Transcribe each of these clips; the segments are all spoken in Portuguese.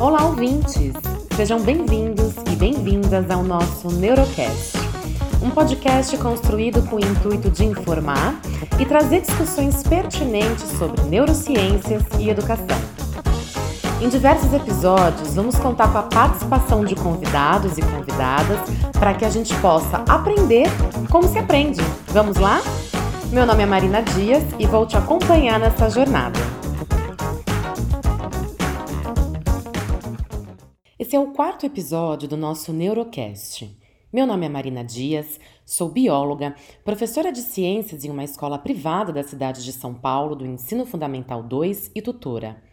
Olá, ouvintes! Sejam bem-vindos e bem-vindas ao nosso Neurocast, um podcast construído com o intuito de informar e trazer discussões pertinentes sobre neurociências e educação. Em diversos episódios, vamos contar com a participação de convidados e convidadas para que a gente possa aprender como se aprende. Vamos lá? Meu nome é Marina Dias e vou te acompanhar nessa jornada. Esse é o quarto episódio do nosso Neurocast. Meu nome é Marina Dias, sou bióloga, professora de ciências em uma escola privada da cidade de São Paulo, do Ensino Fundamental 2 e tutora.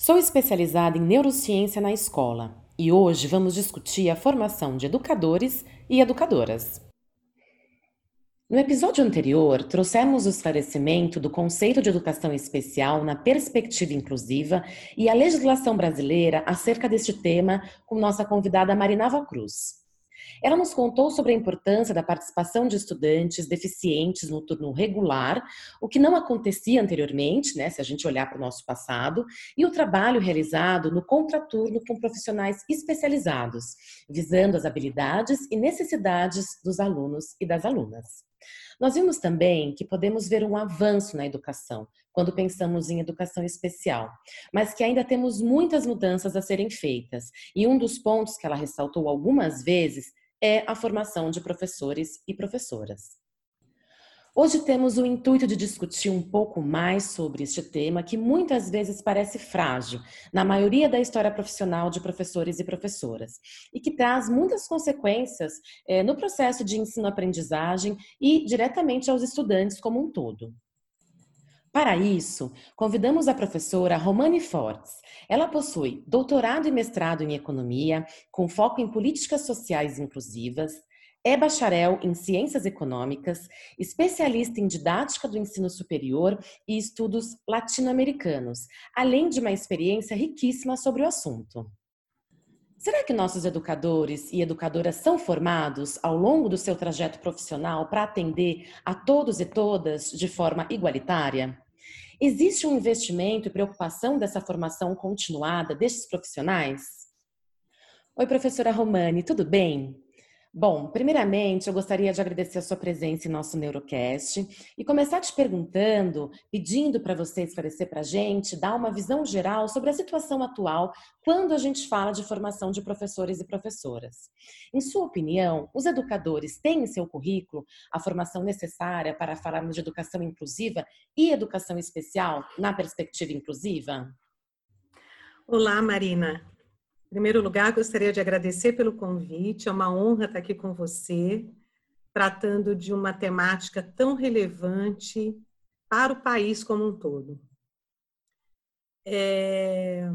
Sou especializada em neurociência na escola e hoje vamos discutir a formação de educadores e educadoras. No episódio anterior, trouxemos o esclarecimento do conceito de educação especial na perspectiva inclusiva e a legislação brasileira acerca deste tema com nossa convidada Marinava Cruz. Ela nos contou sobre a importância da participação de estudantes deficientes no turno regular, o que não acontecia anteriormente, né, se a gente olhar para o nosso passado, e o trabalho realizado no contraturno com profissionais especializados, visando as habilidades e necessidades dos alunos e das alunas. Nós vimos também que podemos ver um avanço na educação quando pensamos em educação especial, mas que ainda temos muitas mudanças a serem feitas. E um dos pontos que ela ressaltou algumas vezes é a formação de professores e professoras. Hoje temos o intuito de discutir um pouco mais sobre este tema que muitas vezes parece frágil na maioria da história profissional de professores e professoras e que traz muitas consequências é, no processo de ensino-aprendizagem e diretamente aos estudantes como um todo. Para isso, convidamos a professora Romani Fortes. Ela possui doutorado e mestrado em economia, com foco em políticas sociais inclusivas, é bacharel em Ciências Econômicas, especialista em didática do ensino superior e estudos latino-americanos, além de uma experiência riquíssima sobre o assunto. Será que nossos educadores e educadoras são formados ao longo do seu trajeto profissional para atender a todos e todas de forma igualitária? Existe um investimento e preocupação dessa formação continuada destes profissionais? Oi, professora Romani, tudo bem? Bom, primeiramente, eu gostaria de agradecer a sua presença em nosso Neurocast e começar te perguntando, pedindo para você esclarecer para a gente, dar uma visão geral sobre a situação atual quando a gente fala de formação de professores e professoras. Em sua opinião, os educadores têm em seu currículo a formação necessária para falarmos de educação inclusiva e educação especial na perspectiva inclusiva? Olá, Marina. Em primeiro lugar, gostaria de agradecer pelo convite. É uma honra estar aqui com você, tratando de uma temática tão relevante para o país como um todo. É,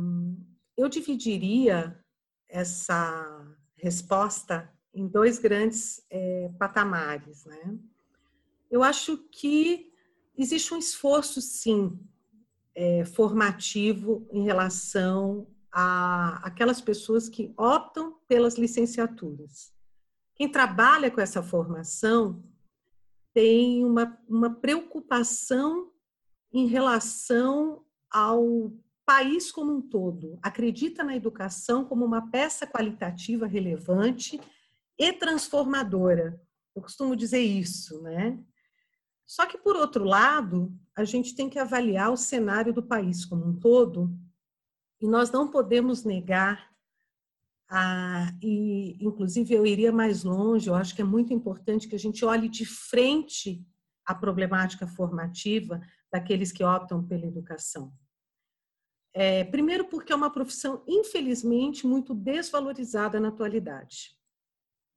eu dividiria essa resposta em dois grandes é, patamares. Né? Eu acho que existe um esforço, sim, é, formativo em relação a, aquelas pessoas que optam pelas licenciaturas. Quem trabalha com essa formação tem uma, uma preocupação em relação ao país como um todo, acredita na educação como uma peça qualitativa relevante e transformadora. Eu costumo dizer isso, né? Só que, por outro lado, a gente tem que avaliar o cenário do país como um todo e nós não podemos negar, a, e inclusive eu iria mais longe, eu acho que é muito importante que a gente olhe de frente à problemática formativa daqueles que optam pela educação. É, primeiro, porque é uma profissão, infelizmente, muito desvalorizada na atualidade.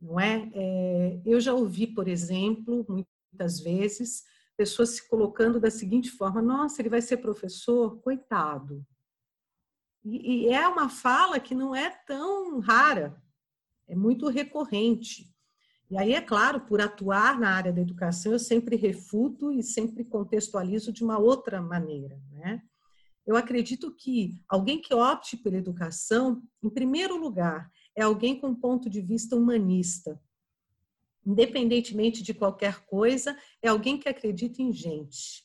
Não é? é? Eu já ouvi, por exemplo, muitas vezes, pessoas se colocando da seguinte forma: nossa, ele vai ser professor? Coitado. E, e é uma fala que não é tão rara, é muito recorrente. E aí, é claro, por atuar na área da educação, eu sempre refuto e sempre contextualizo de uma outra maneira. Né? Eu acredito que alguém que opte pela educação, em primeiro lugar, é alguém com um ponto de vista humanista. independentemente de qualquer coisa, é alguém que acredita em gente.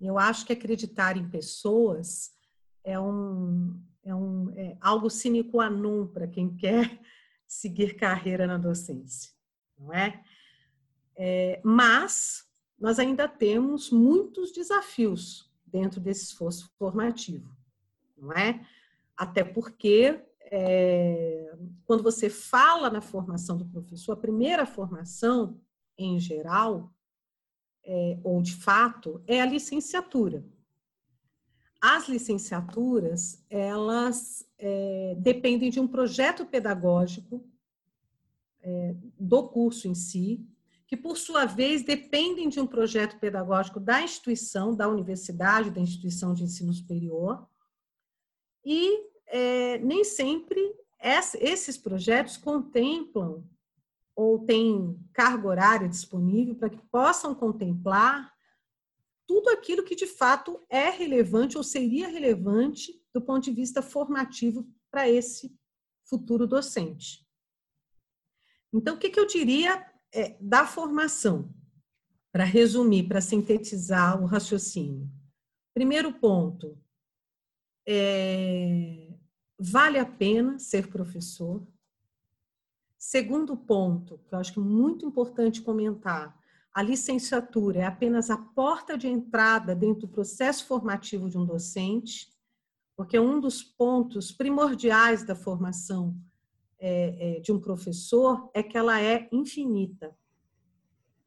Eu acho que acreditar em pessoas é um, é um é algo sine qua non para quem quer seguir carreira na docência, não é? é? Mas nós ainda temos muitos desafios dentro desse esforço formativo, não é? Até porque é, quando você fala na formação do professor, a primeira formação, em geral, é, ou de fato, é a licenciatura. As licenciaturas, elas é, dependem de um projeto pedagógico é, do curso em si, que por sua vez dependem de um projeto pedagógico da instituição, da universidade, da instituição de ensino superior, e é, nem sempre esses projetos contemplam ou têm carga horária disponível para que possam contemplar tudo aquilo que de fato é relevante ou seria relevante do ponto de vista formativo para esse futuro docente. Então, o que, que eu diria é, da formação? Para resumir, para sintetizar o raciocínio. Primeiro ponto, é, vale a pena ser professor? Segundo ponto, que eu acho que é muito importante comentar, a licenciatura é apenas a porta de entrada dentro do processo formativo de um docente, porque um dos pontos primordiais da formação é, é, de um professor é que ela é infinita.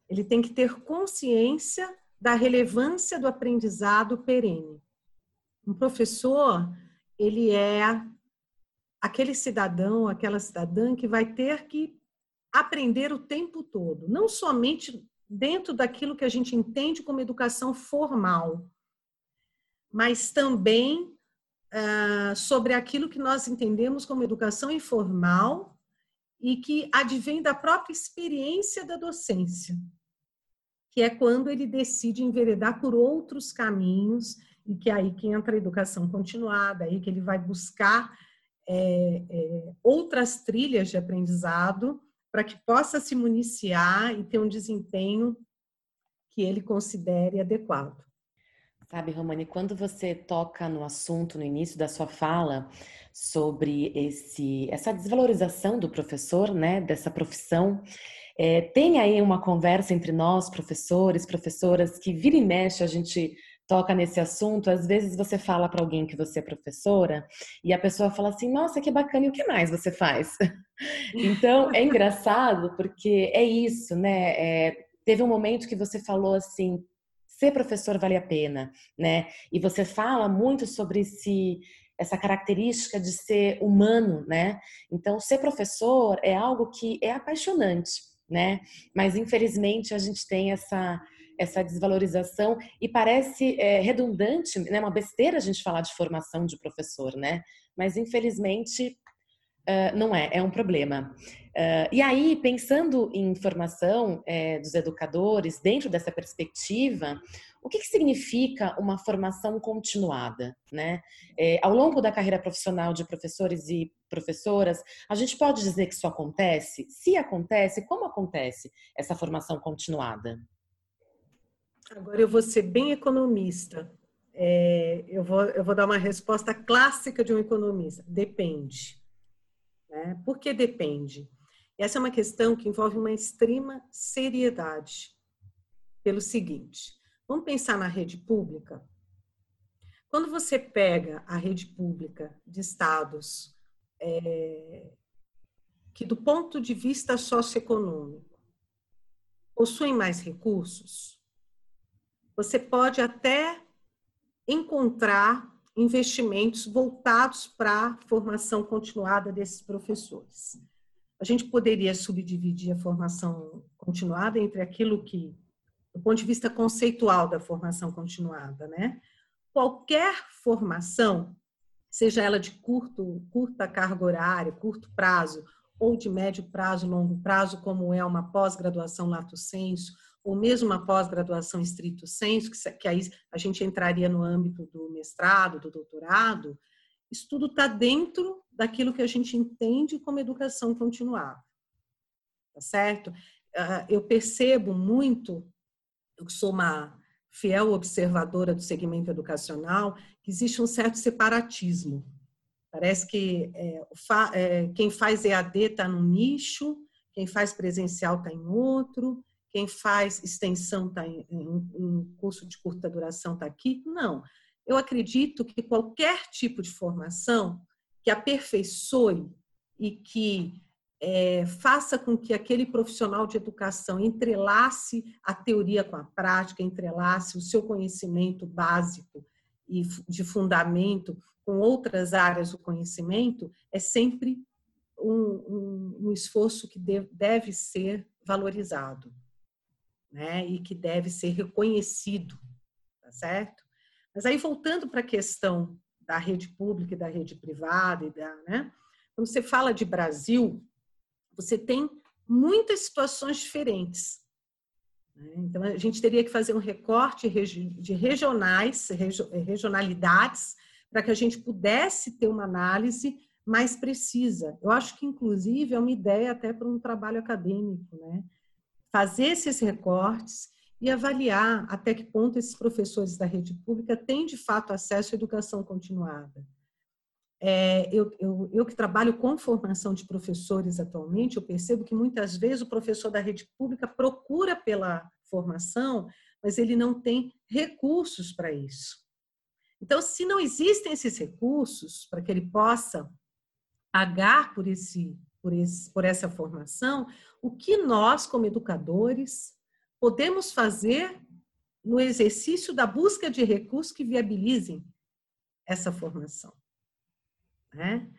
Ele tem que ter consciência da relevância do aprendizado perene. Um professor, ele é aquele cidadão, aquela cidadã que vai ter que aprender o tempo todo, não somente dentro daquilo que a gente entende como educação formal, mas também uh, sobre aquilo que nós entendemos como educação informal e que advém da própria experiência da docência, que é quando ele decide enveredar por outros caminhos e que é aí que entra a educação continuada, aí que ele vai buscar é, é, outras trilhas de aprendizado para que possa se municiar e ter um desempenho que ele considere adequado. Sabe, Romani, quando você toca no assunto no início da sua fala sobre esse, essa desvalorização do professor, né, dessa profissão, é, tem aí uma conversa entre nós, professores, professoras, que vira e mexe a gente toca nesse assunto, às vezes você fala para alguém que você é professora e a pessoa fala assim: "Nossa, que bacana, e o que mais você faz?". então, é engraçado porque é isso, né? É, teve um momento que você falou assim: ser professor vale a pena, né? E você fala muito sobre esse essa característica de ser humano, né? Então, ser professor é algo que é apaixonante, né? Mas infelizmente a gente tem essa essa desvalorização e parece é, redundante, né? Uma besteira a gente falar de formação de professor, né? Mas infelizmente uh, não é, é um problema. Uh, e aí, pensando em formação é, dos educadores, dentro dessa perspectiva, o que, que significa uma formação continuada? Né? É, ao longo da carreira profissional de professores e professoras, a gente pode dizer que isso acontece? Se acontece, como acontece essa formação continuada? Agora eu vou ser bem economista. É, eu, vou, eu vou dar uma resposta clássica de um economista. Depende. Né? Por que depende? Essa é uma questão que envolve uma extrema seriedade. Pelo seguinte, vamos pensar na rede pública. Quando você pega a rede pública de estados é, que, do ponto de vista socioeconômico, possuem mais recursos, você pode até encontrar investimentos voltados para a formação continuada desses professores. A gente poderia subdividir a formação continuada entre aquilo que, do ponto de vista conceitual da formação continuada, né? Qualquer formação, seja ela de curto, curta carga horária, curto prazo, ou de médio prazo, longo prazo, como é uma pós-graduação lato sensu, ou mesmo uma pós-graduação estrito senso, que aí a gente entraria no âmbito do mestrado, do doutorado, isso tudo está dentro daquilo que a gente entende como educação continuada. Tá certo? Ah, eu percebo muito, eu sou uma fiel observadora do segmento educacional, que existe um certo separatismo. Parece que é, é, quem faz EAD está num nicho, quem faz presencial está em outro, quem faz extensão está em, em curso de curta duração está aqui. Não. Eu acredito que qualquer tipo de formação que aperfeiçoe e que é, faça com que aquele profissional de educação entrelace a teoria com a prática, entrelace o seu conhecimento básico e de fundamento com outras áreas do conhecimento, é sempre um, um, um esforço que deve, deve ser valorizado né? e que deve ser reconhecido, tá certo? Mas aí, voltando para a questão da rede pública e da rede privada, e da, né? quando você fala de Brasil, você tem muitas situações diferentes. Né? Então, a gente teria que fazer um recorte de regionais, regionalidades, para que a gente pudesse ter uma análise mais precisa. Eu acho que, inclusive, é uma ideia até para um trabalho acadêmico, né? Fazer esses recortes e avaliar até que ponto esses professores da rede pública têm, de fato, acesso à educação continuada. É, eu, eu, eu, que trabalho com formação de professores atualmente, eu percebo que muitas vezes o professor da rede pública procura pela formação, mas ele não tem recursos para isso. Então, se não existem esses recursos para que ele possa pagar por, esse, por, esse, por essa formação, o que nós, como educadores, podemos fazer no exercício da busca de recursos que viabilizem essa formação? Né?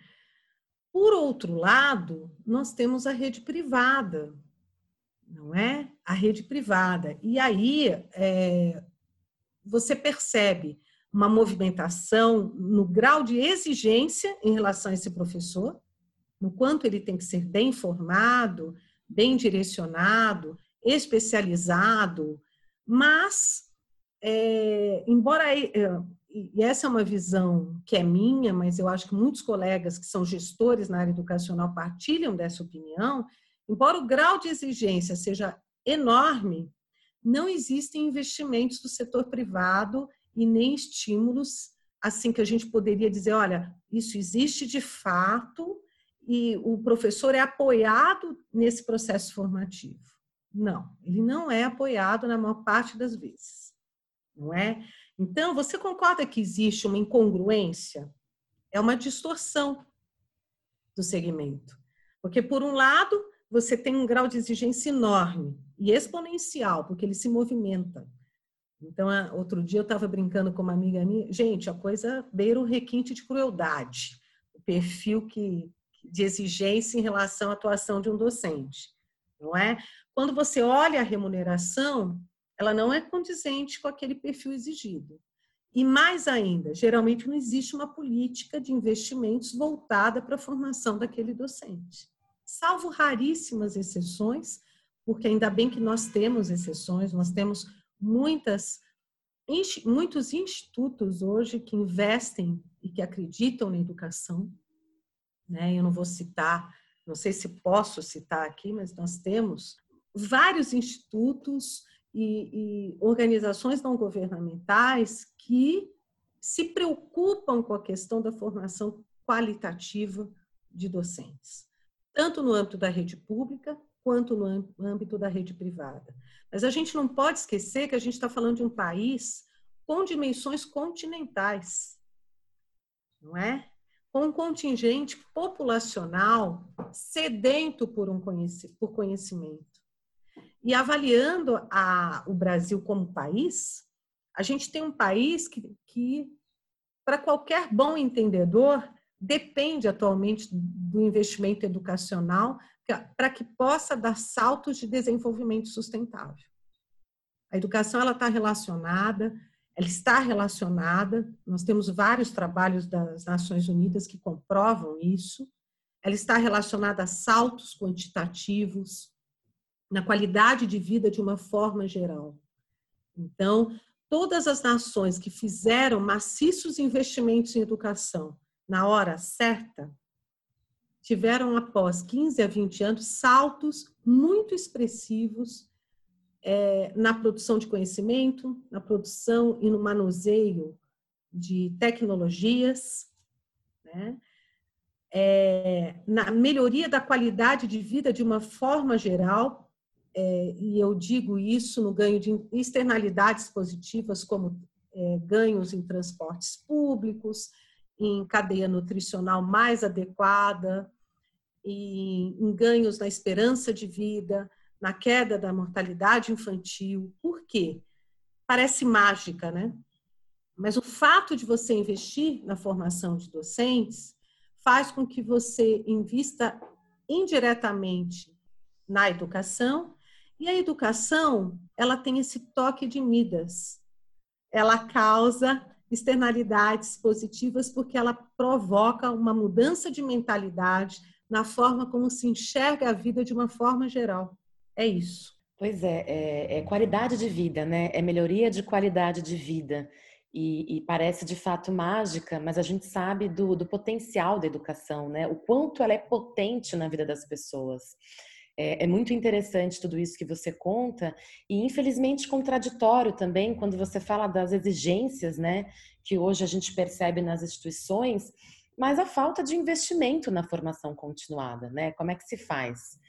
Por outro lado, nós temos a rede privada, não é? A rede privada. E aí é, você percebe uma movimentação no grau de exigência em relação a esse professor, no quanto ele tem que ser bem formado, bem direcionado, especializado, mas, é, embora é, e essa é uma visão que é minha, mas eu acho que muitos colegas que são gestores na área educacional partilham dessa opinião, embora o grau de exigência seja enorme, não existem investimentos do setor privado e nem estímulos assim que a gente poderia dizer, olha, isso existe de fato e o professor é apoiado nesse processo formativo. Não, ele não é apoiado na maior parte das vezes, não é? Então, você concorda que existe uma incongruência? É uma distorção do segmento. Porque, por um lado, você tem um grau de exigência enorme e exponencial, porque ele se movimenta. Então, outro dia eu estava brincando com uma amiga minha, gente, a coisa beira o requinte de crueldade, o perfil que, de exigência em relação à atuação de um docente, não é? Quando você olha a remuneração, ela não é condizente com aquele perfil exigido. E mais ainda, geralmente não existe uma política de investimentos voltada para a formação daquele docente. Salvo raríssimas exceções, porque ainda bem que nós temos exceções, nós temos muitas muitos institutos hoje que investem e que acreditam na educação, né? Eu não vou citar, não sei se posso citar aqui, mas nós temos vários institutos e, e organizações não governamentais que se preocupam com a questão da formação qualitativa de docentes, tanto no âmbito da rede pública quanto no âmbito da rede privada. Mas a gente não pode esquecer que a gente está falando de um país com dimensões continentais, não é? Com um contingente populacional sedento por um conhecimento. E avaliando a, o Brasil como país, a gente tem um país que, que para qualquer bom entendedor, depende atualmente do investimento educacional para que possa dar saltos de desenvolvimento sustentável. A educação ela está relacionada, ela está relacionada. Nós temos vários trabalhos das Nações Unidas que comprovam isso. Ela está relacionada a saltos quantitativos, na qualidade de vida de uma forma geral. Então, todas as nações que fizeram maciços investimentos em educação na hora certa tiveram, após 15 a 20 anos, saltos muito expressivos é, na produção de conhecimento, na produção e no manuseio de tecnologias, né? É, na melhoria da qualidade de vida de uma forma geral, é, e eu digo isso no ganho de externalidades positivas, como é, ganhos em transportes públicos, em cadeia nutricional mais adequada, e em ganhos na esperança de vida, na queda da mortalidade infantil. Por quê? Parece mágica, né? Mas o fato de você investir na formação de docentes faz com que você invista indiretamente na educação e a educação, ela tem esse toque de Midas. Ela causa externalidades positivas porque ela provoca uma mudança de mentalidade na forma como se enxerga a vida de uma forma geral. É isso. Pois é, é, é qualidade de vida, né? É melhoria de qualidade de vida. E, e, parece de fato mágica, mas a gente sabe do, do potencial da educação, né? O quanto ela é potente na vida das pessoas. É, é, muito interessante tudo isso que você conta e infelizmente contraditório também quando você fala das exigências, né, que hoje a gente percebe nas instituições, mas a falta de investimento na formação continuada, né? Como é que se faz?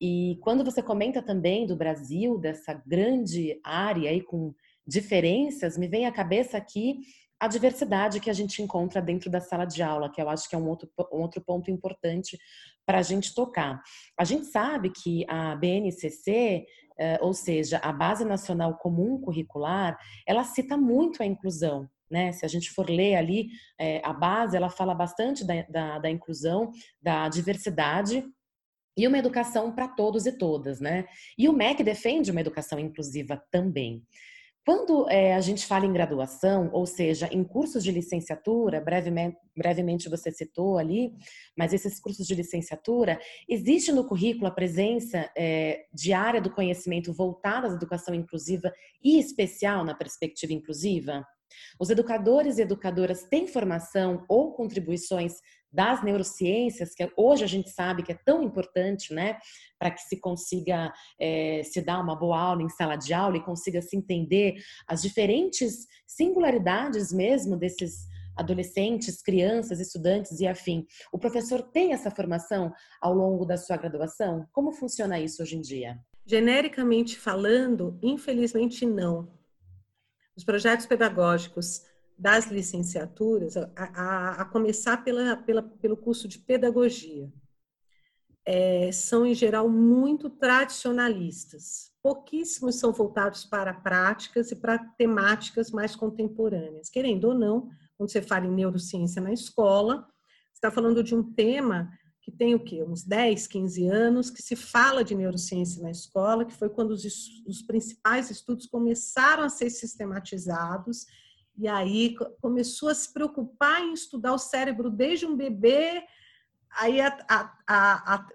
E quando você comenta também do Brasil, dessa grande área aí com diferenças, me vem à cabeça aqui a diversidade que a gente encontra dentro da sala de aula, que eu acho que é um outro, um outro ponto importante para a gente tocar. A gente sabe que a BNCC, eh, ou seja, a Base Nacional Comum Curricular, ela cita muito a inclusão. Né? Se a gente for ler ali, eh, a base, ela fala bastante da, da, da inclusão, da diversidade e uma educação para todos e todas, né? E o MEC defende uma educação inclusiva também. Quando é, a gente fala em graduação, ou seja, em cursos de licenciatura, brevemente, brevemente você citou ali, mas esses cursos de licenciatura, existe no currículo a presença é, de área do conhecimento voltada à educação inclusiva e especial na perspectiva inclusiva? Os educadores e educadoras têm formação ou contribuições das neurociências, que hoje a gente sabe que é tão importante, né, para que se consiga é, se dar uma boa aula em sala de aula e consiga se entender as diferentes singularidades mesmo desses adolescentes, crianças, estudantes e afim. O professor tem essa formação ao longo da sua graduação? Como funciona isso hoje em dia? Genericamente falando, infelizmente não. Os projetos pedagógicos das licenciaturas, a, a, a começar pela, pela, pelo curso de pedagogia, é, são em geral muito tradicionalistas. Pouquíssimos são voltados para práticas e para temáticas mais contemporâneas. Querendo ou não, quando você fala em neurociência na escola, você está falando de um tema que tem o quê? Uns 10, 15 anos que se fala de neurociência na escola, que foi quando os, os principais estudos começaram a ser sistematizados e aí começou a se preocupar em estudar o cérebro desde um bebê, aí a, a, a,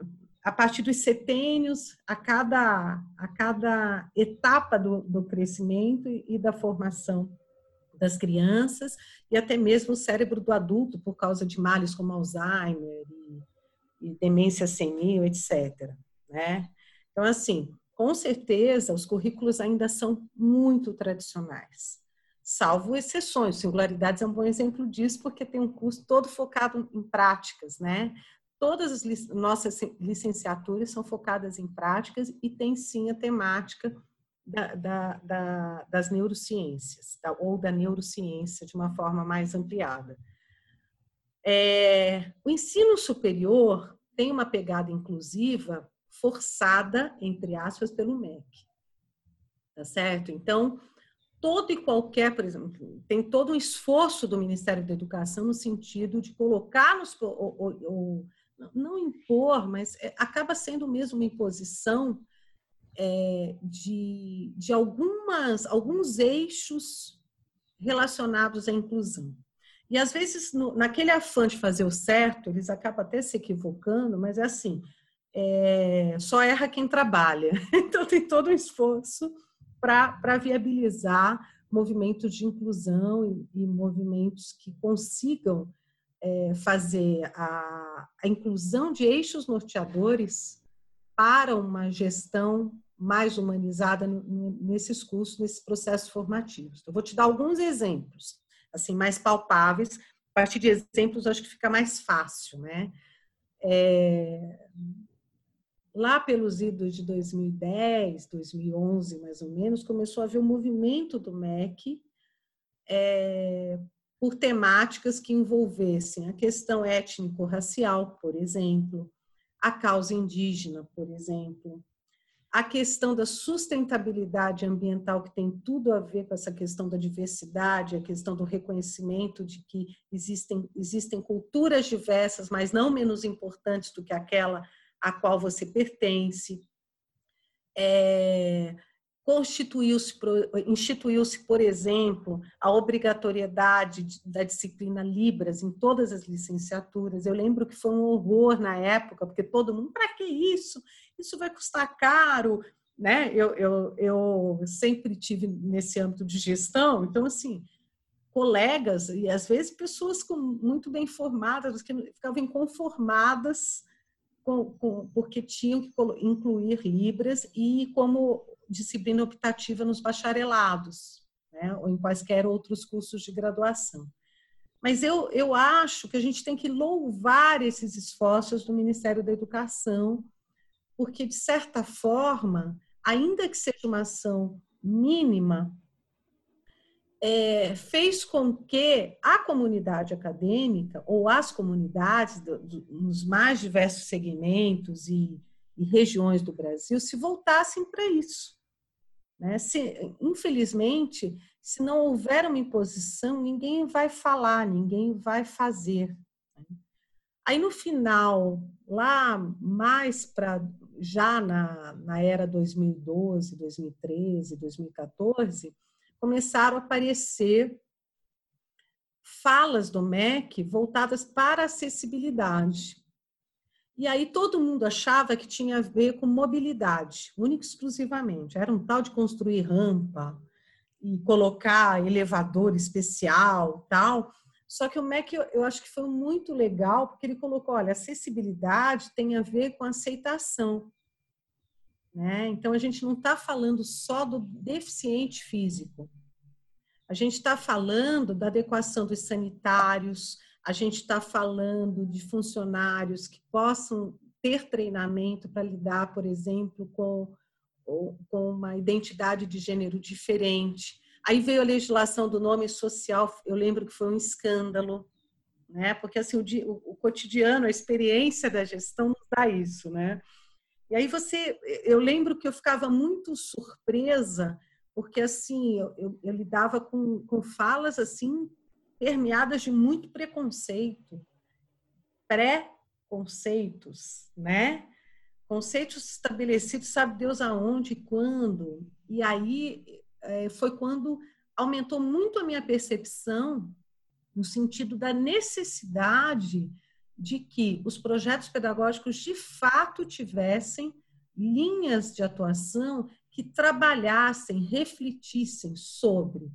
a partir dos setênios, a cada, a cada etapa do, do crescimento e da formação das crianças, e até mesmo o cérebro do adulto, por causa de males como Alzheimer e, e demência senil, etc. Né? Então, assim, com certeza, os currículos ainda são muito tradicionais salvo exceções. Singularidades é um bom exemplo disso, porque tem um curso todo focado em práticas, né? Todas as nossas licenciaturas são focadas em práticas e tem sim a temática da, da, da, das neurociências, ou da neurociência de uma forma mais ampliada. É, o ensino superior tem uma pegada inclusiva forçada, entre aspas, pelo MEC. Tá certo? Então, todo e qualquer, por exemplo, tem todo um esforço do Ministério da Educação no sentido de colocar nos, ou, ou, ou, não impor, mas é, acaba sendo mesmo uma imposição é, de, de algumas, alguns eixos relacionados à inclusão. E às vezes, no, naquele afã de fazer o certo, eles acabam até se equivocando, mas é assim, é, só erra quem trabalha. Então tem todo um esforço para viabilizar movimentos de inclusão e, e, movimentos que consigam é, fazer a, a inclusão de eixos norteadores para uma gestão mais humanizada nesses cursos, nesses processos formativos. Eu vou te dar alguns exemplos, assim, mais palpáveis. A partir de exemplos, acho que fica mais fácil, né? É, lá pelos idos de 2010, 2011, mais ou menos, começou a haver um movimento do MEC é, por temáticas que envolvessem a questão étnico-racial, por exemplo, a causa indígena, por exemplo, a questão da sustentabilidade ambiental, que tem tudo a ver com essa questão da diversidade, a questão do reconhecimento de que existem, existem culturas diversas, mas não menos importantes do que aquela a qual você pertence. É, Constituiu-se, instituiu-se, por exemplo, a obrigatoriedade da disciplina Libras em todas as licenciaturas. Eu lembro que foi um horror na época, porque todo mundo, para que isso? Isso vai custar caro, né? Eu, eu, eu sempre tive nesse âmbito de gestão, então, assim, colegas e às vezes pessoas com, muito bem formadas que ficavam inconformadas com, com, porque tinham que incluir Libras e como disciplina optativa nos bacharelados, né, ou em quaisquer outros cursos de graduação. Mas eu, eu acho que a gente tem que louvar esses esforços do Ministério da Educação, porque, de certa forma, ainda que seja uma ação mínima, é, fez com que a comunidade acadêmica, ou as comunidades do, do, nos mais diversos segmentos e, e regiões do Brasil, se voltassem para isso. Né? Se, infelizmente, se não houver uma imposição, ninguém vai falar, ninguém vai fazer. Né? Aí no final, lá mais para já na, na era 2012, 2013, 2014, começaram a aparecer falas do MEC voltadas para acessibilidade. E aí todo mundo achava que tinha a ver com mobilidade, única e exclusivamente. Era um tal de construir rampa e colocar elevador especial, tal. Só que o MEC eu acho que foi muito legal, porque ele colocou, olha, acessibilidade tem a ver com aceitação. Né? Então a gente não está falando só do deficiente físico. A gente está falando da adequação dos sanitários, a gente está falando de funcionários que possam ter treinamento para lidar, por exemplo, com, com uma identidade de gênero diferente. Aí veio a legislação do nome social, eu lembro que foi um escândalo, né? Porque assim o, o cotidiano, a experiência da gestão nos dá isso, né? E aí você, eu lembro que eu ficava muito surpresa, porque assim eu, eu, eu lidava com, com falas assim permeadas de muito preconceito, pré-conceitos, né? Conceitos estabelecidos, sabe Deus aonde e quando. E aí é, foi quando aumentou muito a minha percepção no sentido da necessidade de que os projetos pedagógicos de fato tivessem linhas de atuação que trabalhassem, refletissem sobre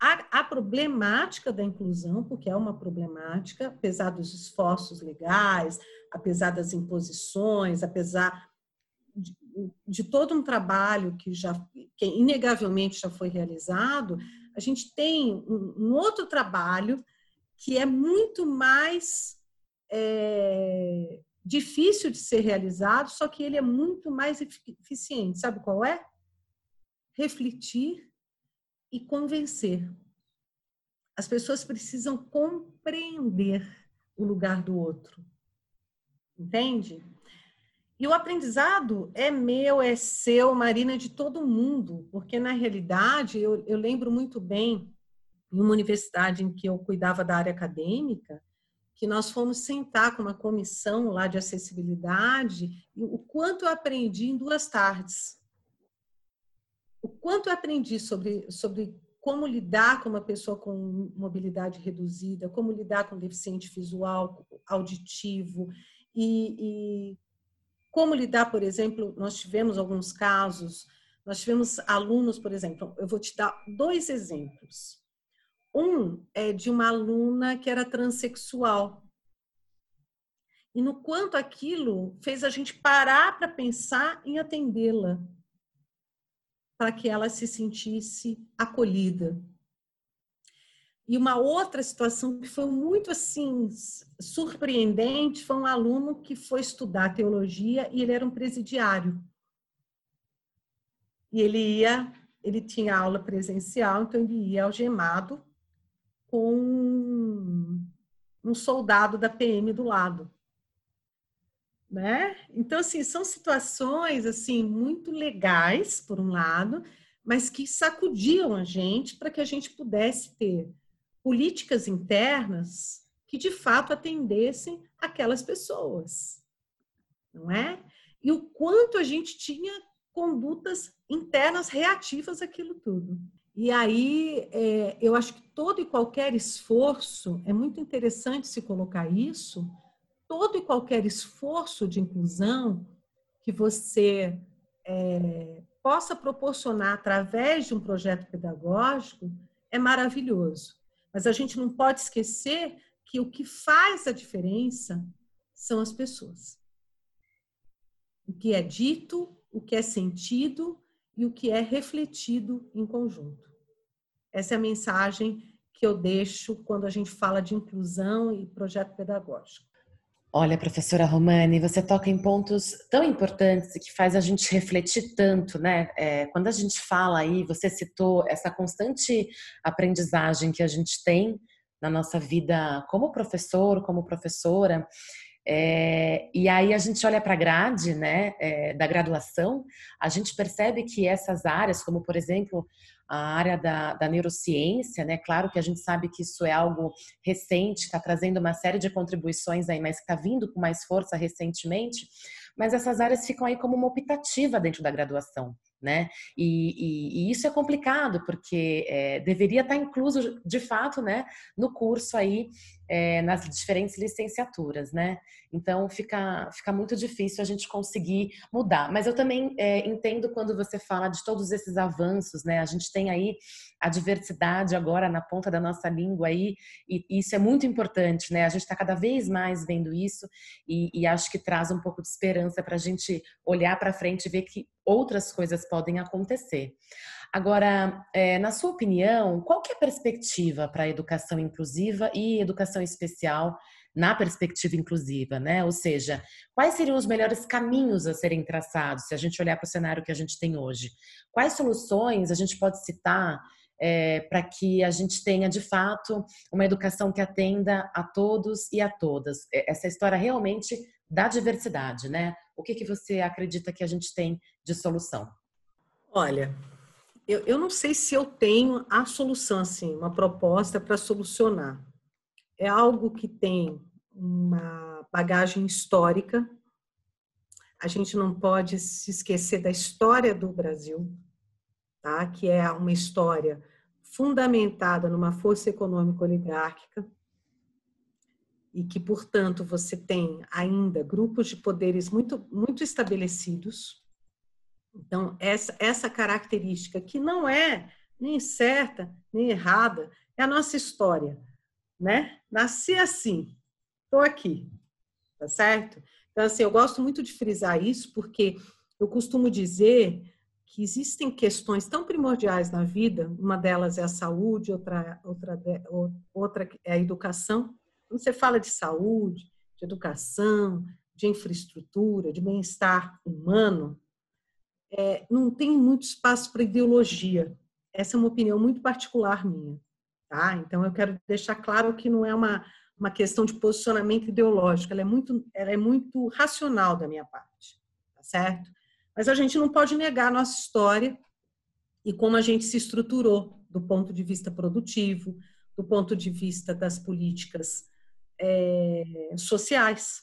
a, a, problemática da inclusão, porque é uma problemática, apesar dos esforços legais, apesar das imposições, apesar de, de todo um trabalho que já, que inegavelmente já foi realizado, a gente tem um, um outro trabalho que é muito mais é, difícil de ser realizado, só que ele é muito mais eficiente. Sabe qual é? Refletir e convencer. As pessoas precisam compreender o lugar do outro. Entende? E o aprendizado é meu, é seu, Marina, é de todo mundo, porque na realidade eu, eu lembro muito bem, em uma universidade em que eu cuidava da área acadêmica, que nós fomos sentar com uma comissão lá de acessibilidade e o quanto eu aprendi em duas tardes o quanto eu aprendi sobre, sobre como lidar com uma pessoa com mobilidade reduzida, como lidar com deficiente visual, auditivo e, e como lidar, por exemplo, nós tivemos alguns casos, nós tivemos alunos, por exemplo, eu vou te dar dois exemplos. Um é de uma aluna que era transexual. E no quanto aquilo fez a gente parar para pensar em atendê-la, para que ela se sentisse acolhida. E uma outra situação que foi muito assim surpreendente foi um aluno que foi estudar teologia e ele era um presidiário. E ele ia, ele tinha aula presencial, então ele ia algemado com um soldado da PM do lado. Né? Então assim, são situações assim muito legais por um lado, mas que sacudiam a gente para que a gente pudesse ter políticas internas que de fato atendessem aquelas pessoas, não é? E o quanto a gente tinha condutas internas reativas àquilo tudo. E aí, é, eu acho que todo e qualquer esforço, é muito interessante se colocar isso, todo e qualquer esforço de inclusão que você é, possa proporcionar através de um projeto pedagógico é maravilhoso. Mas a gente não pode esquecer que o que faz a diferença são as pessoas. O que é dito, o que é sentido e o que é refletido em conjunto. Essa é a mensagem que eu deixo quando a gente fala de inclusão e projeto pedagógico. Olha, professora Romani, você toca em pontos tão importantes que faz a gente refletir tanto, né? É, quando a gente fala aí, você citou essa constante aprendizagem que a gente tem na nossa vida como professor, como professora, é, e aí a gente olha para a grade né, é, da graduação, a gente percebe que essas áreas, como por exemplo a área da, da neurociência, né? Claro que a gente sabe que isso é algo recente, está trazendo uma série de contribuições aí, mas que está vindo com mais força recentemente. Mas essas áreas ficam aí como uma optativa dentro da graduação né? E, e, e, isso é complicado porque é, deveria estar incluso de fato, né, no curso aí é, nas diferentes licenciaturas, né? Então fica fica muito difícil a gente conseguir mudar. Mas eu também é, entendo quando você fala de todos esses avanços, né? A gente tem aí a diversidade agora na ponta da nossa língua aí e, e isso é muito importante, né? A gente está cada vez mais vendo isso e acho que traz um pouco de esperança para a gente olhar para frente e ver que outras coisas podem acontecer. Agora, é, na sua opinião, qual que é a perspectiva para a educação inclusiva e educação especial na perspectiva inclusiva, né? Ou seja, quais seriam os melhores caminhos a serem traçados se a gente olhar para o cenário que a gente tem hoje? Quais soluções a gente pode citar é, para que a gente tenha de fato uma educação que atenda a todos e a todas? Essa história realmente da diversidade, né? O que, que você acredita que a gente tem de solução? Olha, eu, eu não sei se eu tenho a solução, assim, uma proposta para solucionar. É algo que tem uma bagagem histórica. A gente não pode se esquecer da história do Brasil, tá? que é uma história fundamentada numa força econômica oligárquica, e que, portanto, você tem ainda grupos de poderes muito, muito estabelecidos. Então, essa, essa característica, que não é nem certa, nem errada, é a nossa história, né? Nasci assim, estou aqui, tá certo? Então, assim, eu gosto muito de frisar isso, porque eu costumo dizer que existem questões tão primordiais na vida, uma delas é a saúde, outra, outra, outra é a educação, quando você fala de saúde, de educação, de infraestrutura, de bem-estar humano, é, não tem muito espaço para ideologia. Essa é uma opinião muito particular minha. Tá? Então, eu quero deixar claro que não é uma, uma questão de posicionamento ideológico, ela é, muito, ela é muito racional da minha parte, tá certo? Mas a gente não pode negar a nossa história e como a gente se estruturou do ponto de vista produtivo, do ponto de vista das políticas é, sociais,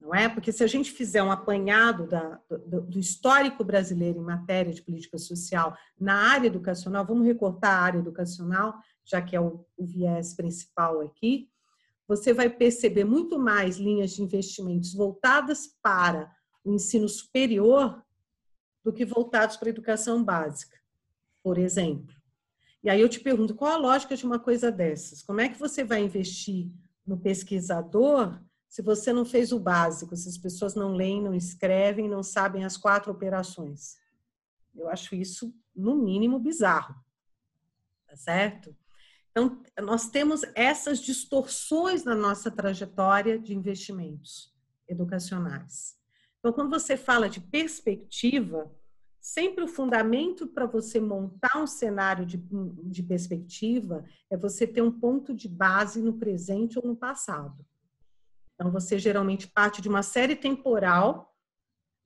não é? Porque se a gente fizer um apanhado da, do, do, histórico brasileiro em matéria de política social na área educacional, vamos recortar a área educacional, já que é o, o viés principal aqui, você vai perceber muito mais linhas de investimentos voltadas para ensino superior do que voltados para a educação básica, por exemplo. E aí eu te pergunto, qual a lógica de uma coisa dessas? Como é que você vai investir no pesquisador se você não fez o básico, se as pessoas não leem, não escrevem, não sabem as quatro operações? Eu acho isso, no mínimo, bizarro. Tá certo? Então, nós temos essas distorções na nossa trajetória de investimentos educacionais. Então, quando você fala de perspectiva, sempre o fundamento para você montar um cenário de, de perspectiva é você ter um ponto de base no presente ou no passado. Então, você geralmente parte de uma série temporal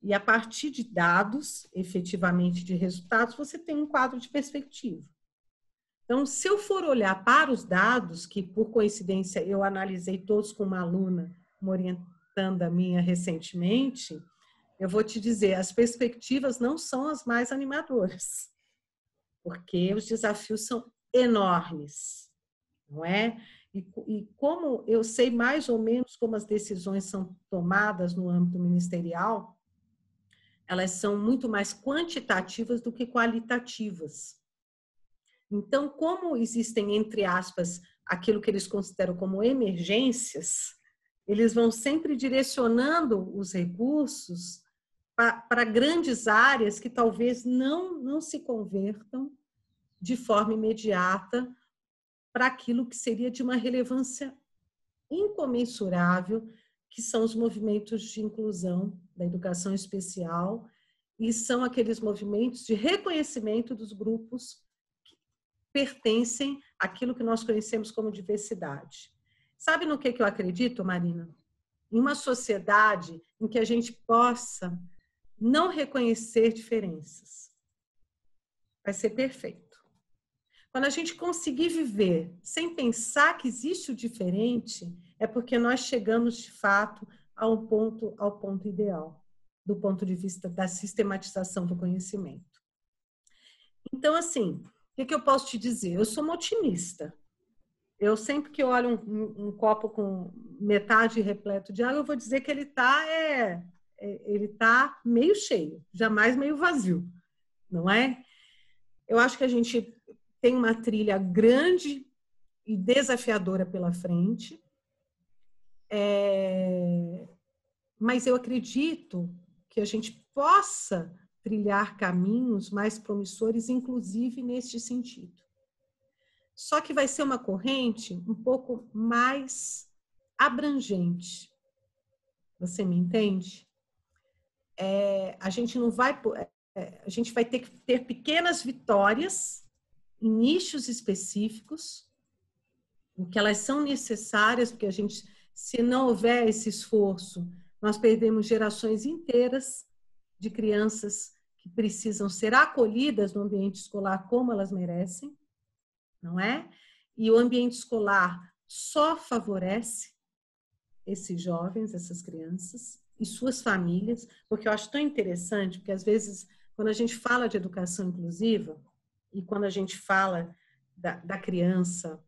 e a partir de dados, efetivamente de resultados, você tem um quadro de perspectiva. Então, se eu for olhar para os dados, que por coincidência eu analisei todos com uma aluna, uma orientanda minha recentemente, eu vou te dizer, as perspectivas não são as mais animadoras, porque os desafios são enormes, não é? E, e, como eu sei mais ou menos como as decisões são tomadas no âmbito ministerial, elas são muito mais quantitativas do que qualitativas. Então, como existem, entre aspas, aquilo que eles consideram como emergências, eles vão sempre direcionando os recursos para grandes áreas que talvez não, não se convertam de forma imediata para aquilo que seria de uma relevância incomensurável, que são os movimentos de inclusão da educação especial e são aqueles movimentos de reconhecimento dos grupos que pertencem àquilo que nós conhecemos como diversidade. Sabe no que, que eu acredito, Marina? Em uma sociedade em que a gente possa não reconhecer diferenças. Vai ser perfeito. Quando a gente conseguir viver sem pensar que existe o diferente, é porque nós chegamos de fato ao ponto, ao ponto ideal, do ponto de vista da sistematização do conhecimento. Então, assim, o que, eu posso te dizer? Eu sou uma otimista. Eu sempre que olho um, um, copo com metade repleto de água, eu vou dizer que ele está é, é, ele tá meio cheio, jamais meio vazio, não é? Eu acho que a gente tem uma trilha grande e desafiadora pela frente. É, mas eu acredito que a gente possa trilhar caminhos mais promissores, inclusive neste sentido. Só que vai ser uma corrente um pouco mais abrangente. Você me entende? É, a gente não vai, é, a gente vai ter que ter pequenas vitórias em nichos específicos, porque elas são necessárias, porque a gente, se não houver esse esforço, nós perdemos gerações inteiras de crianças que precisam ser acolhidas no ambiente escolar como elas merecem, não é? E o ambiente escolar só favorece esses jovens, essas crianças e suas famílias, porque eu acho tão interessante, porque às vezes, quando a gente fala de educação inclusiva, e quando a gente fala da, da criança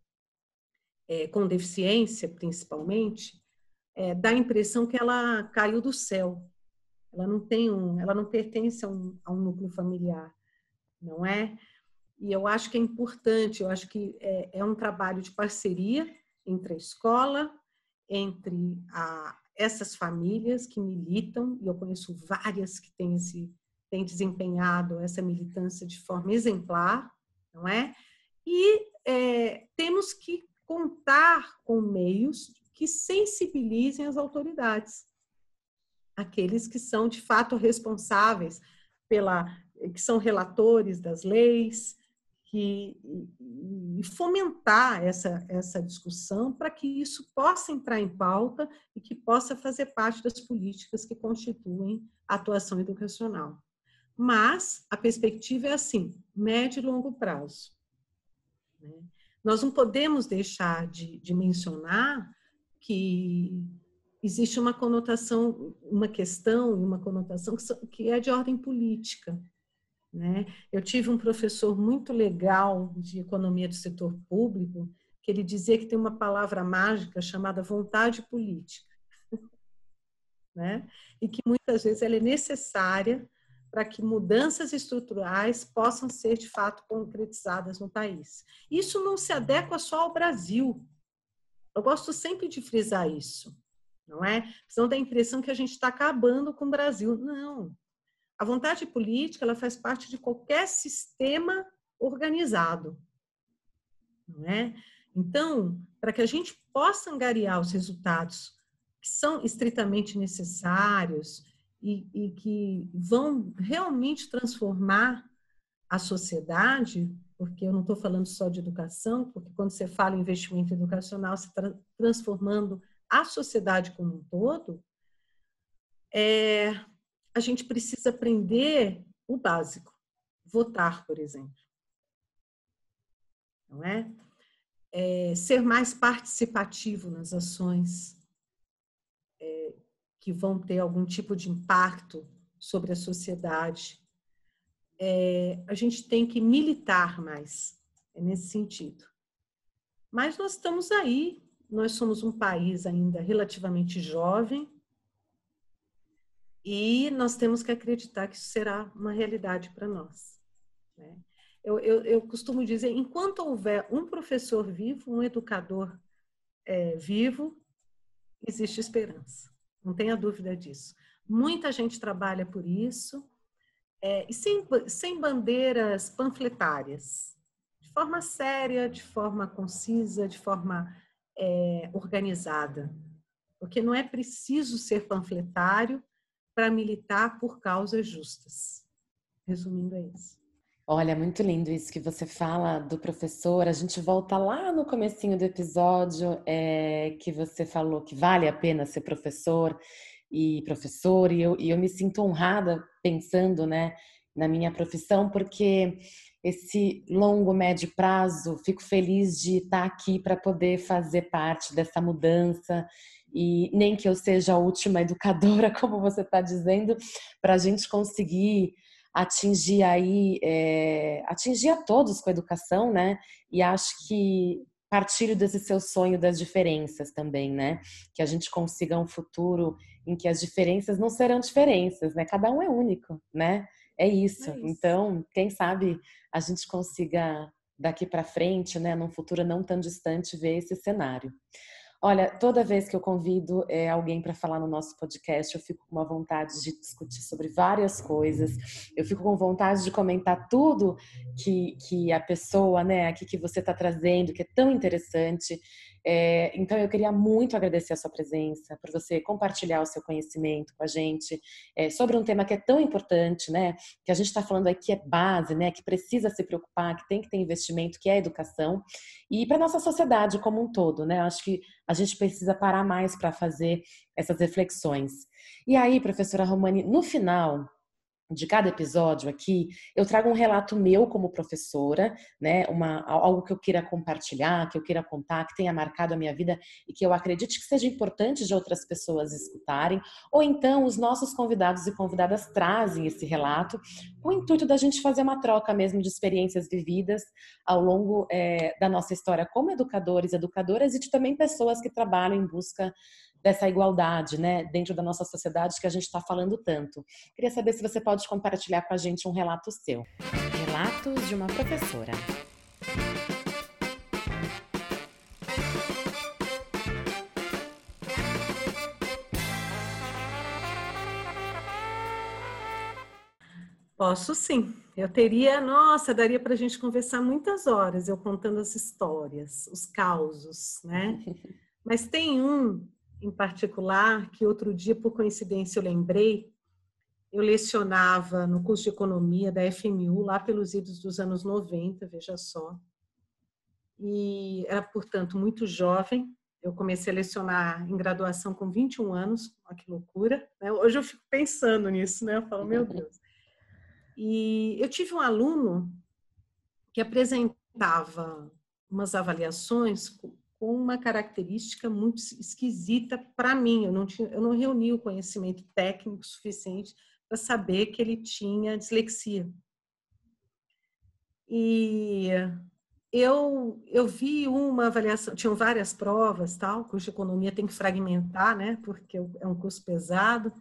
é, com deficiência, principalmente, é, dá a impressão que ela caiu do céu. Ela não tem um, ela não pertence a um, a um núcleo familiar, não é? E eu acho que é importante, eu acho que é, é um trabalho de parceria entre a escola, entre a, essas famílias que militam, e eu conheço várias que têm esse, tem desempenhado essa militância de forma exemplar, não é? E é, temos que contar com meios que sensibilizem as autoridades, aqueles que são de fato responsáveis pela, que são relatores das leis, que e fomentar essa essa discussão para que isso possa entrar em pauta e que possa fazer parte das políticas que constituem a atuação educacional. Mas a perspectiva é assim, médio e longo prazo. Né? Nós não podemos deixar de, de mencionar que existe uma conotação, uma questão, uma conotação que é de ordem política. Né? Eu tive um professor muito legal de economia do setor público que ele dizia que tem uma palavra mágica chamada vontade política, né? E que muitas vezes ela é necessária para que mudanças estruturais possam ser de fato concretizadas no país. Isso não se adequa só ao Brasil. Eu gosto sempre de frisar isso, não é? Senão dá a impressão que a gente está acabando com o Brasil. Não. A vontade política ela faz parte de qualquer sistema organizado, não é? Então, para que a gente possa angariar os resultados que são estritamente necessários e, e que vão realmente transformar a sociedade, porque eu não estou falando só de educação, porque quando você fala em investimento educacional, você está transformando a sociedade como um todo, é, a gente precisa aprender o básico, votar, por exemplo. Não é? é ser mais participativo nas ações, é, que vão ter algum tipo de impacto sobre a sociedade. É, a gente tem que militar mais, é nesse sentido. Mas nós estamos aí, nós somos um país ainda relativamente jovem e nós temos que acreditar que isso será uma realidade para nós. Né? Eu, eu, eu, costumo dizer, enquanto houver um professor vivo, um educador é, vivo, existe esperança não tenha dúvida disso. Muita gente trabalha por isso, é, e sem, sem bandeiras panfletárias, de forma séria, de forma concisa, de forma é, organizada. Porque não é preciso ser panfletário para militar por causas justas. Resumindo, é isso. Olha, muito lindo isso que você fala do professor. A gente volta lá no comecinho do episódio é, que você falou que vale a pena ser professor e professor, e eu, e eu me sinto honrada pensando né, na minha profissão, porque esse longo, médio prazo, fico feliz de estar aqui para poder fazer parte dessa mudança e nem que eu seja a última educadora, como você está dizendo, para a gente conseguir atingir aí, é, atingir a todos com a educação, né? E acho que partilho desse seu sonho das diferenças também, né? Que a gente consiga um futuro em que as diferenças não serão diferenças, né? Cada um é único, né? É isso. É isso. Então, quem sabe a gente consiga daqui para frente, né, num futuro não tão distante, ver esse cenário. Olha, toda vez que eu convido é, alguém para falar no nosso podcast, eu fico com uma vontade de discutir sobre várias coisas. Eu fico com vontade de comentar tudo que, que a pessoa, né, aqui que você está trazendo, que é tão interessante. É, então, eu queria muito agradecer a sua presença, por você compartilhar o seu conhecimento com a gente é, sobre um tema que é tão importante, né? Que a gente está falando aqui é base, né? Que precisa se preocupar, que tem que ter investimento, que é educação. E para nossa sociedade como um todo, né? Acho que a gente precisa parar mais para fazer essas reflexões. E aí, professora Romani, no final, de cada episódio aqui, eu trago um relato meu como professora, né, uma, algo que eu queira compartilhar, que eu queira contar, que tenha marcado a minha vida e que eu acredite que seja importante de outras pessoas escutarem, ou então os nossos convidados e convidadas trazem esse relato com o intuito da gente fazer uma troca mesmo de experiências vividas ao longo é, da nossa história como educadores, educadoras e de também pessoas que trabalham em busca dessa igualdade, né, dentro da nossa sociedade que a gente está falando tanto. Queria saber se você pode compartilhar com a gente um relato seu. Relatos de uma professora. Posso sim. Eu teria, nossa, daria para a gente conversar muitas horas, eu contando as histórias, os causos, né? Mas tem um em particular, que outro dia, por coincidência, eu lembrei, eu lecionava no curso de economia da FMU, lá pelos idos dos anos 90, veja só. E era, portanto, muito jovem. Eu comecei a lecionar em graduação com 21 anos, olha que loucura. Né? Hoje eu fico pensando nisso, né? Eu falo, meu Deus. E eu tive um aluno que apresentava umas avaliações com uma característica muito esquisita para mim. Eu não, tinha, eu não reuni o conhecimento técnico suficiente para saber que ele tinha dislexia. E eu, eu vi uma avaliação, tinham várias provas, tal, cuja economia tem que fragmentar, né, porque é um curso pesado.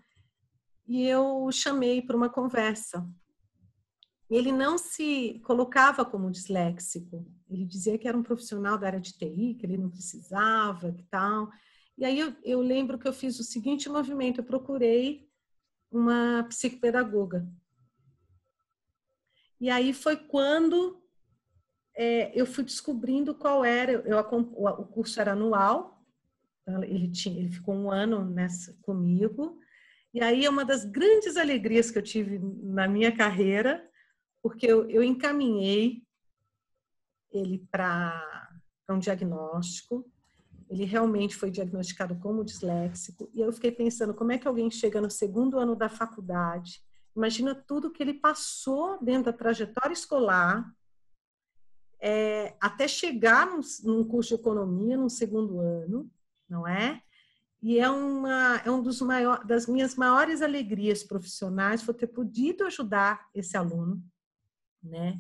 e eu chamei para uma conversa. Ele não se colocava como disléxico. Ele dizia que era um profissional da área de TI, que ele não precisava, que tal. E aí eu, eu lembro que eu fiz o seguinte movimento: eu procurei uma psicopedagoga. E aí foi quando é, eu fui descobrindo qual era. Eu, o curso era anual, então ele, tinha, ele ficou um ano nessa comigo. E aí é uma das grandes alegrias que eu tive na minha carreira, porque eu, eu encaminhei ele para um diagnóstico. Ele realmente foi diagnosticado como disléxico. E eu fiquei pensando, como é que alguém chega no segundo ano da faculdade? Imagina tudo que ele passou dentro da trajetória escolar, é, até chegar num, num, curso de economia no segundo ano, não é? E é uma é um dos maiores das minhas maiores alegrias profissionais foi ter podido ajudar esse aluno, né?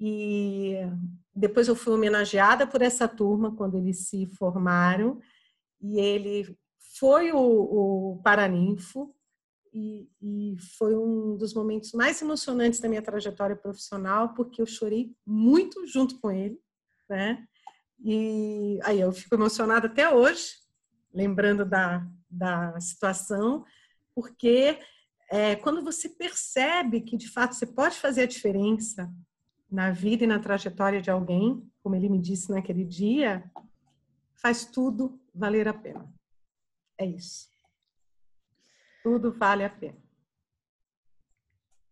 E depois eu fui homenageada por essa turma quando eles se formaram e ele foi o, o Paraninfo e, e, foi um dos momentos mais emocionantes da minha trajetória profissional, porque eu chorei muito junto com ele, né? E aí eu fico emocionada até hoje, lembrando da, da situação, porque é, quando você percebe que de fato você pode fazer a diferença na vida e na trajetória de alguém, como ele me disse naquele dia, faz tudo valer a pena. É isso. Tudo vale a pena.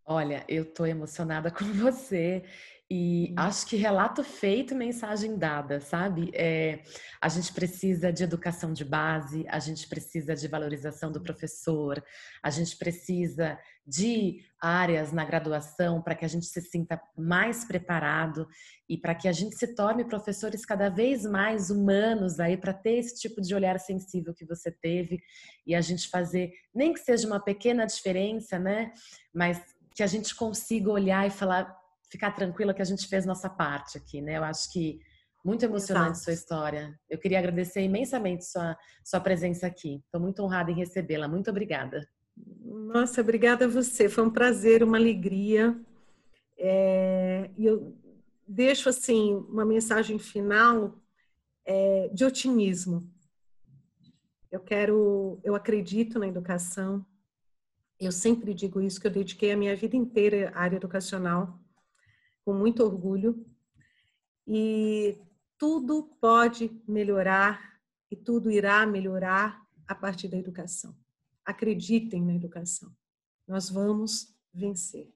Olha, eu estou emocionada com você e hum. acho que relato feito, mensagem dada, sabe? É, a gente precisa de educação de base, a gente precisa de valorização do professor, a gente precisa de áreas na graduação para que a gente se sinta mais preparado e para que a gente se torne professores cada vez mais humanos aí para ter esse tipo de olhar sensível que você teve e a gente fazer nem que seja uma pequena diferença, né? Mas que a gente consiga olhar e falar ficar tranquila que a gente fez nossa parte aqui, né? Eu acho que muito emocionante Exato. sua história. Eu queria agradecer imensamente sua, sua presença aqui. Estou muito honrada em recebê-la. Muito obrigada. Nossa, obrigada a você. Foi um prazer, uma alegria. É, e eu deixo assim uma mensagem final é, de otimismo. Eu quero, eu acredito na educação. Eu sempre digo isso que eu dediquei a minha vida inteira à área educacional com muito orgulho. E tudo pode melhorar e tudo irá melhorar a partir da educação. Acreditem na educação. Nós vamos vencer.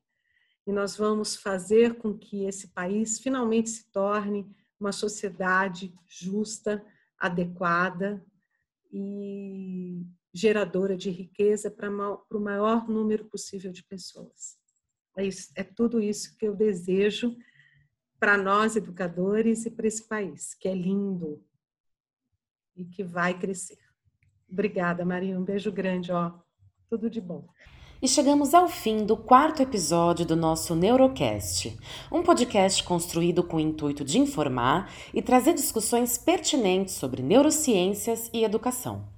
E nós vamos fazer com que esse país finalmente se torne uma sociedade justa, adequada e geradora de riqueza para o maior número possível de pessoas. É, é tudo isso que eu desejo para nós educadores e para esse país, que é lindo e que vai crescer. Obrigada, Maria. Um beijo grande, ó. Tudo de bom. E chegamos ao fim do quarto episódio do nosso Neurocast, um podcast construído com o intuito de informar e trazer discussões pertinentes sobre neurociências e educação.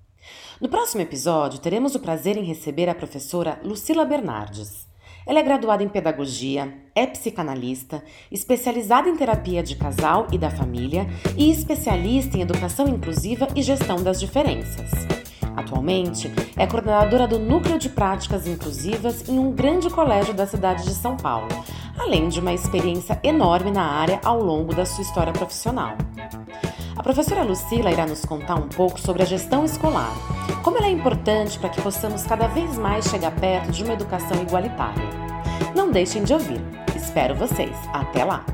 No próximo episódio, teremos o prazer em receber a professora Lucila Bernardes. Ela é graduada em pedagogia, é psicanalista, especializada em terapia de casal e da família e especialista em educação inclusiva e gestão das diferenças. Atualmente, é coordenadora do Núcleo de Práticas Inclusivas em um grande colégio da cidade de São Paulo, além de uma experiência enorme na área ao longo da sua história profissional. A professora Lucila irá nos contar um pouco sobre a gestão escolar, como ela é importante para que possamos cada vez mais chegar perto de uma educação igualitária. Não deixem de ouvir. Espero vocês. Até lá!